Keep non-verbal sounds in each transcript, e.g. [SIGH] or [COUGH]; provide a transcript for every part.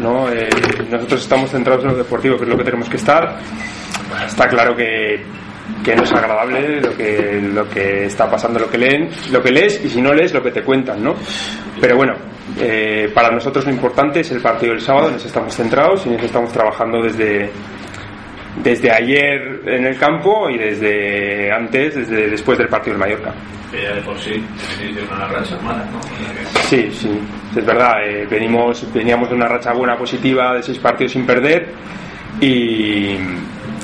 ¿no? Eh, nosotros estamos centrados en lo deportivo, que es lo que tenemos que estar. Está claro que, que no es agradable lo que, lo que está pasando, lo que leen, lo que lees y si no lees lo que te cuentan, ¿no? Pero bueno, eh, para nosotros lo importante es el partido del sábado, en ese estamos centrados y en ese estamos trabajando desde, desde ayer en el campo y desde antes, desde después del partido del Mallorca. Que ya de por sí una racha mala, ¿no? Sí, sí, es verdad. eh, venimos, veníamos de una racha buena, positiva, de seis partidos sin perder y,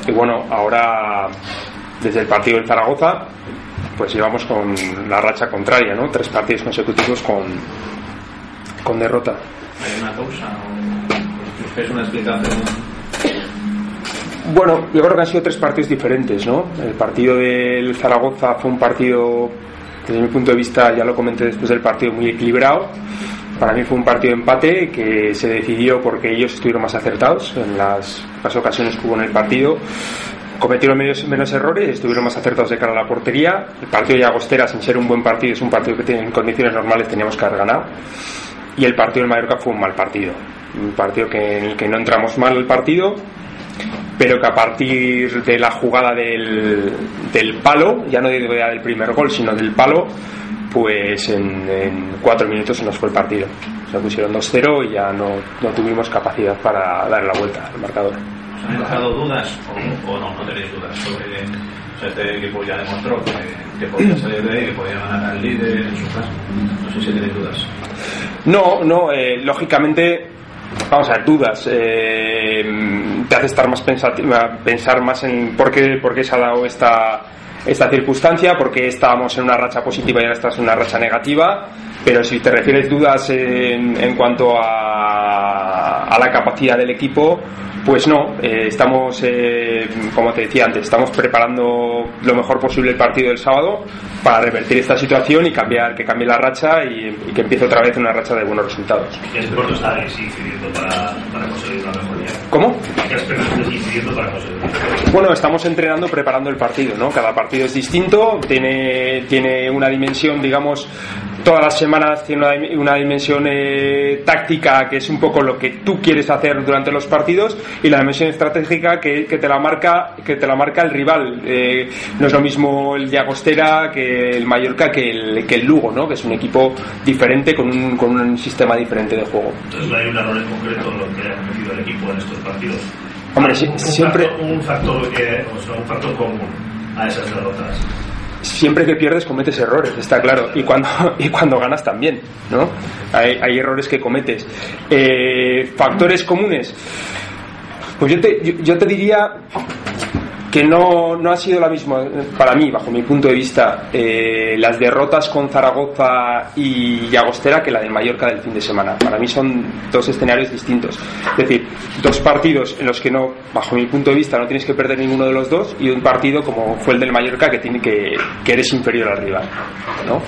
y bueno, ahora desde el partido del Zaragoza pues llevamos con la racha contraria, ¿no? Tres partidos consecutivos con, con derrota. ¿Hay una causa buscáis una explicación? Bueno, yo creo que han sido tres partidos diferentes, ¿no? El partido del Zaragoza fue un partido, desde mi punto de vista, ya lo comenté después del partido, muy equilibrado. Para mí fue un partido de empate que se decidió porque ellos estuvieron más acertados en las, las ocasiones que hubo en el partido. Cometieron menos, menos errores, estuvieron más acertados de cara a la portería. El partido de Agostera, sin ser un buen partido, es un partido que en condiciones normales teníamos que haber ganado. Y el partido del Mallorca fue un mal partido. Un partido que, en el que no entramos mal el partido, pero que a partir de la jugada del, del palo, ya no digo ya del primer gol, sino del palo, pues en, en cuatro minutos se nos fue el partido. Se pusieron 2-0 y ya no, no tuvimos capacidad para dar la vuelta al marcador. ¿Os han dejado dudas o, o no? No tenéis dudas sobre. O sea, este equipo ya demostró que, que podía salir de ahí, que podía ganar al líder en su casa. No sé si tenéis dudas. No, no, eh, lógicamente, vamos a ver, dudas. eh, te hace estar más pensar más en por qué, por qué se ha dado esta, esta circunstancia, por qué estábamos en una racha positiva y ahora estás en una racha negativa. Pero si te refieres dudas en, en cuanto a, a la capacidad del equipo, pues no, eh, estamos, eh, como te decía antes, estamos preparando lo mejor posible el partido del sábado para revertir esta situación y cambiar, que cambie la racha y, y que empiece otra vez una racha de buenos resultados. ¿Qué aspectos estáis incidiendo para, para conseguir una mejoría? ¿Cómo? Bueno, estamos entrenando preparando el partido, ¿no? Cada partido es distinto, tiene, tiene una dimensión, digamos, todas las semanas tiene una, dim- una dimensión eh, táctica que es un poco lo que tú quieres hacer durante los partidos y la dimensión estratégica que, que te la marca que te la marca el rival. Eh, no es lo mismo el de Agostera que el Mallorca que el, que el Lugo, ¿no? Que es un equipo diferente con un, con un sistema diferente de juego. Entonces no hay un error en concreto en lo que ha cometido el equipo en estos partidos. Hombre, sí- Un siempre- factor- un factor que, o sea, un factor común a esas derrotas. Siempre que pierdes cometes errores, está claro, y cuando, [LAUGHS] y cuando ganas también, ¿no? Hay, hay errores que cometes. Eh, factores comunes. Pues yo te, yo, yo te diría que no, no ha sido la misma, para mí, bajo mi punto de vista, eh, las derrotas con Zaragoza y Agostera que la del Mallorca del fin de semana. Para mí son dos escenarios distintos. Es decir, dos partidos en los que no, bajo mi punto de vista, no tienes que perder ninguno de los dos y un partido como fue el del Mallorca que tiene que, que eres inferior al rival. ¿no?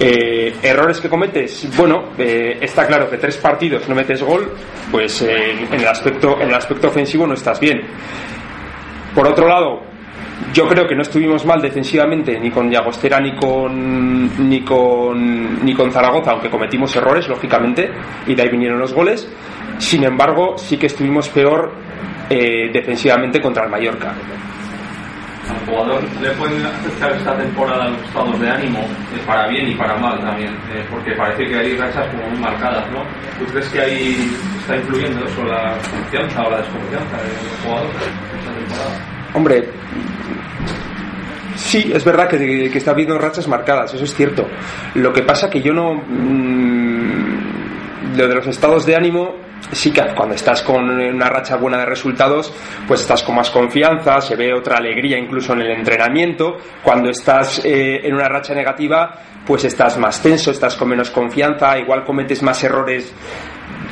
Eh, errores que cometes, bueno, eh, está claro que tres partidos no metes gol, pues en el aspecto en el aspecto ofensivo no estás bien. Por otro lado, yo creo que no estuvimos mal defensivamente ni con Llagostera ni con ni con ni con Zaragoza, aunque cometimos errores lógicamente y de ahí vinieron los goles. Sin embargo, sí que estuvimos peor eh, defensivamente contra el Mallorca. Al jugador le pueden afectar esta temporada los estados de ánimo, eh, para bien y para mal también, eh, porque parece que hay rachas como muy marcadas, ¿no? ¿Tú crees que ahí está influyendo eso, la confianza o la desconfianza del jugador? Hombre, sí, es verdad que, que está habiendo rachas marcadas, eso es cierto. Lo que pasa que yo no... mm, lo de los estados de ánimo, sí que cuando estás con una racha buena de resultados, pues estás con más confianza, se ve otra alegría incluso en el entrenamiento. Cuando estás eh, en una racha negativa, pues estás más tenso, estás con menos confianza, igual cometes más errores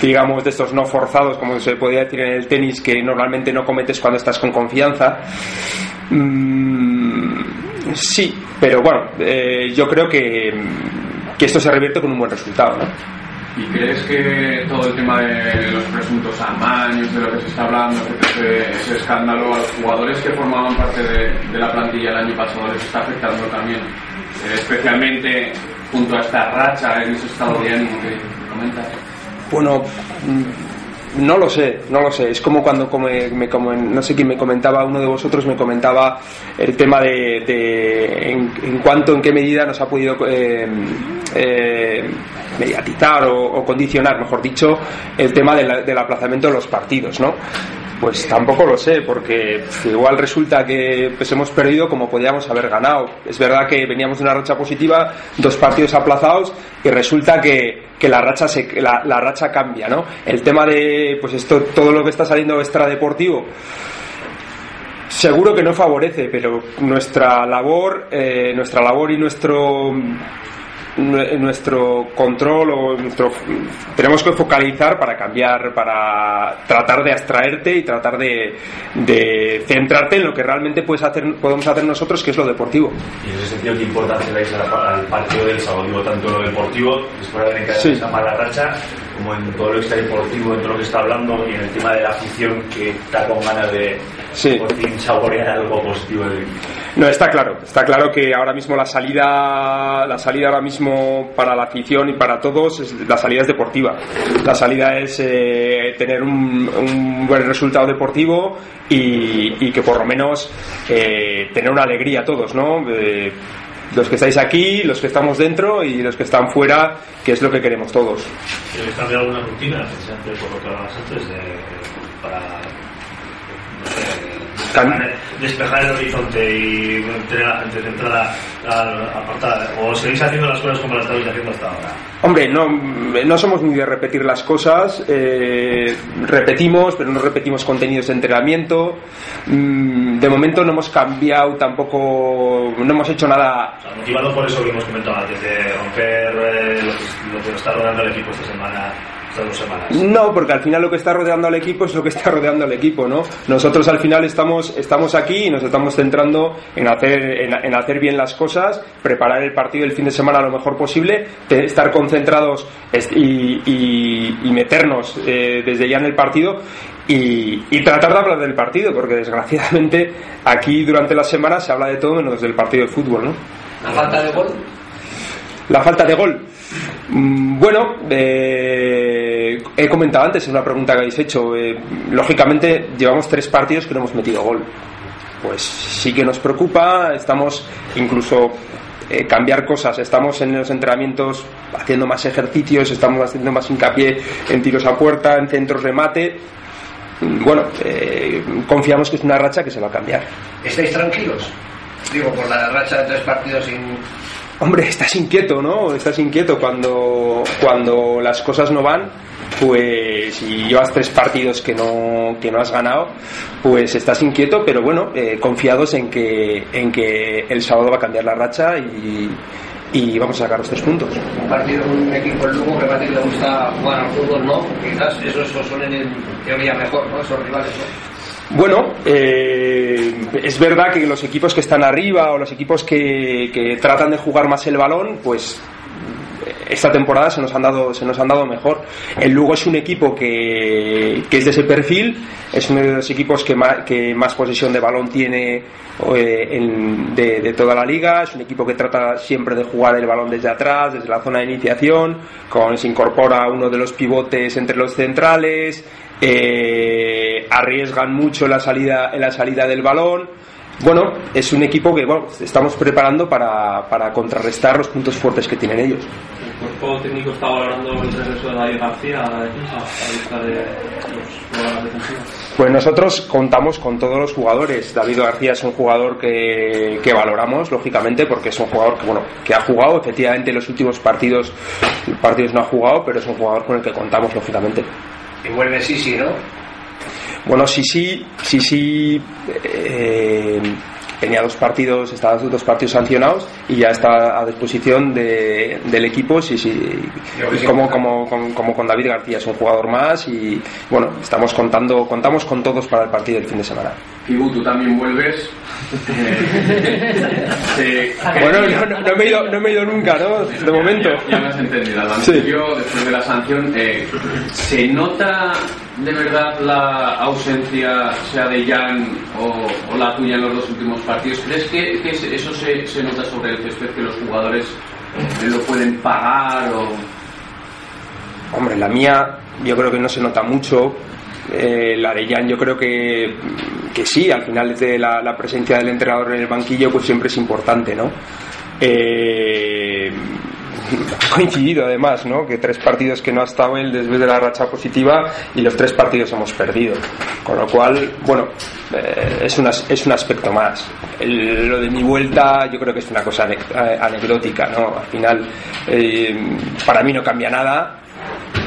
digamos, de estos no forzados, como se podría decir en el tenis, que normalmente no cometes cuando estás con confianza. Mm, sí, pero bueno, eh, yo creo que, que esto se revierte con un buen resultado. ¿Y crees que todo el tema de los presuntos amaños, de lo que se está hablando, ese, ese escándalo a los jugadores que formaban parte de, de la plantilla el año pasado les está afectando también? Eh, especialmente junto a esta racha en ese estado de ánimo que comentas. Bueno, mm, no lo sé, no lo sé. Es como cuando me, no sé quién me comentaba, uno de vosotros me comentaba el tema de, en, cuánto, en qué medida nos ha podido eh, eh, mediatizar o, condicionar, mejor dicho, el tema del aplazamiento de los partidos, ¿no? Pues tampoco lo sé, porque igual resulta que pues, hemos perdido como podíamos haber ganado. Es verdad que veníamos de una racha positiva, dos partidos aplazados, y resulta que, que la racha se, la, la, racha cambia, ¿no? El tema de pues esto, todo lo que está saliendo extradeportivo, seguro que no favorece, pero nuestra labor, eh, nuestra labor y nuestro nuestro control o nuestro tenemos que focalizar para cambiar para tratar de abstraerte y tratar de, de centrarte en lo que realmente puedes hacer, podemos hacer nosotros que es lo deportivo y en ese sentido qué importancia dais al partido del sábado digo tanto lo deportivo después de tener sí. esa mala racha como en todo lo extradeportivo en todo lo que está hablando y en el tema de la afición que está con ganas de sí. por fin saborear algo positivo del no, está claro, está claro que ahora mismo la salida, la salida ahora mismo para la afición y para todos, es, la salida es deportiva. La salida es eh, tener un, buen resultado deportivo y, que por lo menos eh, tener una alegría a todos, ¿no? Eh, los que estáis aquí, los que estamos dentro y los que están fuera, que es lo que queremos todos. ¿Quieres cambiar alguna rutina, por lo que hablabas antes, de, para despejar el horizonte y tener a la gente centrada apartada. O seguís haciendo las cosas como las estáis haciendo hasta ahora. Hombre no, no somos muy de repetir las cosas. Eh, repetimos pero no repetimos contenidos de entrenamiento. Mm, de momento no hemos cambiado tampoco no hemos hecho nada. O sea, motivado por eso que hemos comentado antes de romper eh, lo, que, lo que está rodeando el equipo esta semana Dos semanas. No, porque al final lo que está rodeando al equipo es lo que está rodeando al equipo, ¿no? Nosotros al final estamos, estamos aquí y nos estamos centrando en hacer, en, en hacer bien las cosas, preparar el partido del fin de semana lo mejor posible, estar concentrados y, y, y meternos eh, desde ya en el partido y, y, tratar de hablar del partido, porque desgraciadamente aquí durante la semana se habla de todo menos del partido de fútbol, ¿no? ¿La falta de gol? La falta de gol. Bueno, eh, he comentado antes en una pregunta que habéis hecho, eh, lógicamente llevamos tres partidos que no hemos metido gol. Pues sí que nos preocupa, estamos incluso eh, cambiar cosas, estamos en los entrenamientos haciendo más ejercicios, estamos haciendo más hincapié en tiros a puerta, en centros de mate. Bueno, eh, confiamos que es una racha que se va a cambiar. ¿Estáis tranquilos? Digo, por la racha de tres partidos sin, hombre, estás inquieto, ¿no? Estás inquieto cuando, cuando las cosas no van, pues si llevas tres partidos que no, que no has ganado, pues estás inquieto, pero bueno, eh, confiados en que, en que el sábado va a cambiar la racha y, y vamos a sacar los tres puntos. Un partido con un equipo en Lugo que parece que le gusta jugar al fútbol, ¿no? Quizás esos son en teoría mejor, ¿no? Esos rivales, ¿no? Bueno, eh, es verdad que los equipos que están arriba o los equipos que, que, tratan de jugar más el balón, pues esta temporada se nos han dado, se nos han dado mejor. El Lugo es un equipo que, que es de ese perfil, es uno de los equipos que más, que más posesión de balón tiene eh, en, de, de, toda la liga, es un equipo que trata siempre de jugar el balón desde atrás, desde la zona de iniciación, con, se incorpora uno de los pivotes entre los centrales, eh, arriesgan mucho la salida, en la salida del balón. Bueno, es un equipo que bueno, estamos preparando para, para contrarrestar los puntos fuertes que tienen ellos. ¿El cuerpo técnico está valorando el regreso de David García a la defensa, a la de los jugadores defensivos? Pues nosotros contamos con todos los jugadores. David García es un jugador que, que, valoramos, lógicamente, porque es un jugador que, bueno, que ha jugado. Efectivamente, en los últimos partidos, partidos no ha jugado, pero es un jugador con el que contamos, lógicamente. Y vuelve Sisi, ¿no? Bueno, Sisi, Sisi eh, tenía dos partidos, estaba dos partidos sancionados y ya está a disposición de, del equipo, sí, sí, como, como, como, como, con David García, es un jugador más y bueno, estamos contando, contamos con todos para el partido del fin de semana. Fibu, tú también vuelves. Sí. Bueno, no, no, me he ido, no me he ido nunca, ¿no? De momento. Ya, ya me has entendido. Sí. después de la sanción, eh, ¿se nota de verdad la ausencia, sea de Jan o, o, la tuya en los dos últimos partidos? ¿Crees que, que eso se, se, nota sobre el césped, que los jugadores lo pueden pagar o...? Hombre, la mía yo creo que no se nota mucho. Eh, la de yo creo que, que sí, al final de la, presencia del entrenador en el banquillo pues siempre es importante, ¿no? Eh, [LAUGHS] coincidido además, ¿no? Que tres partidos que no ha estado él desde de la racha positiva y los tres partidos hemos perdido. Con lo cual, bueno, eh, es, una, es un aspecto más. lo de mi vuelta yo creo que es una cosa anecdótica, ¿no? Al final, eh, para mí no cambia nada,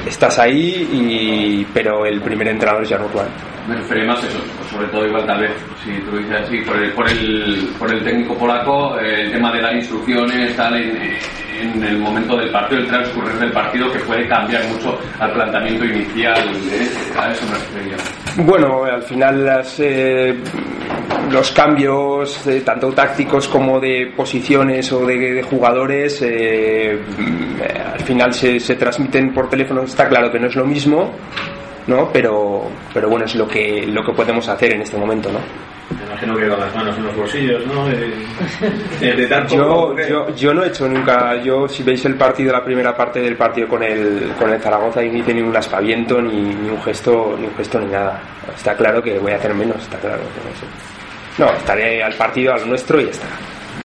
estás ahí, y, pero el primer entrenador es Jan Urban. Me refería más a eso, sobre todo igual tal vez, si tú dices así, por el, por el, por el técnico polaco, el tema de las instrucciones, tal, en, en el momento del partido, el transcurrir del partido, que puede cambiar mucho al planteamiento inicial, a eso me refería. Bueno, al final las, eh, los cambios, eh, tanto tácticos como de posiciones o de, de jugadores, eh, final se, se transmiten por teléfono, está claro que no es lo mismo, ¿no? Pero, pero bueno, es lo que, lo que podemos hacer en este momento, ¿no? Me imagino que con las manos en los bolsillos, ¿no? yo, yo, yo, no he hecho nunca, yo si veis el partido, la primera parte del partido con el, con el Zaragoza, y ni tiene ningún aspaviento, ni, ni, un gesto, ni un gesto ni nada. Está claro que voy a hacer menos, está claro. No, no estaré al partido, al nuestro y ya está.